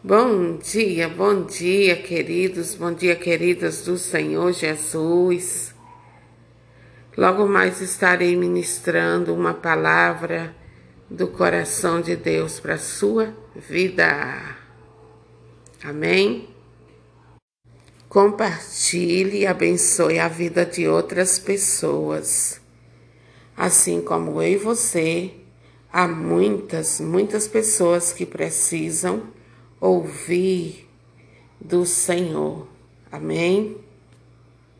Bom dia, bom dia, queridos, bom dia, queridas do Senhor Jesus. Logo mais estarei ministrando uma palavra do coração de Deus para a sua vida. Amém? Compartilhe e abençoe a vida de outras pessoas. Assim como eu e você, há muitas, muitas pessoas que precisam ouvir do Senhor. Amém?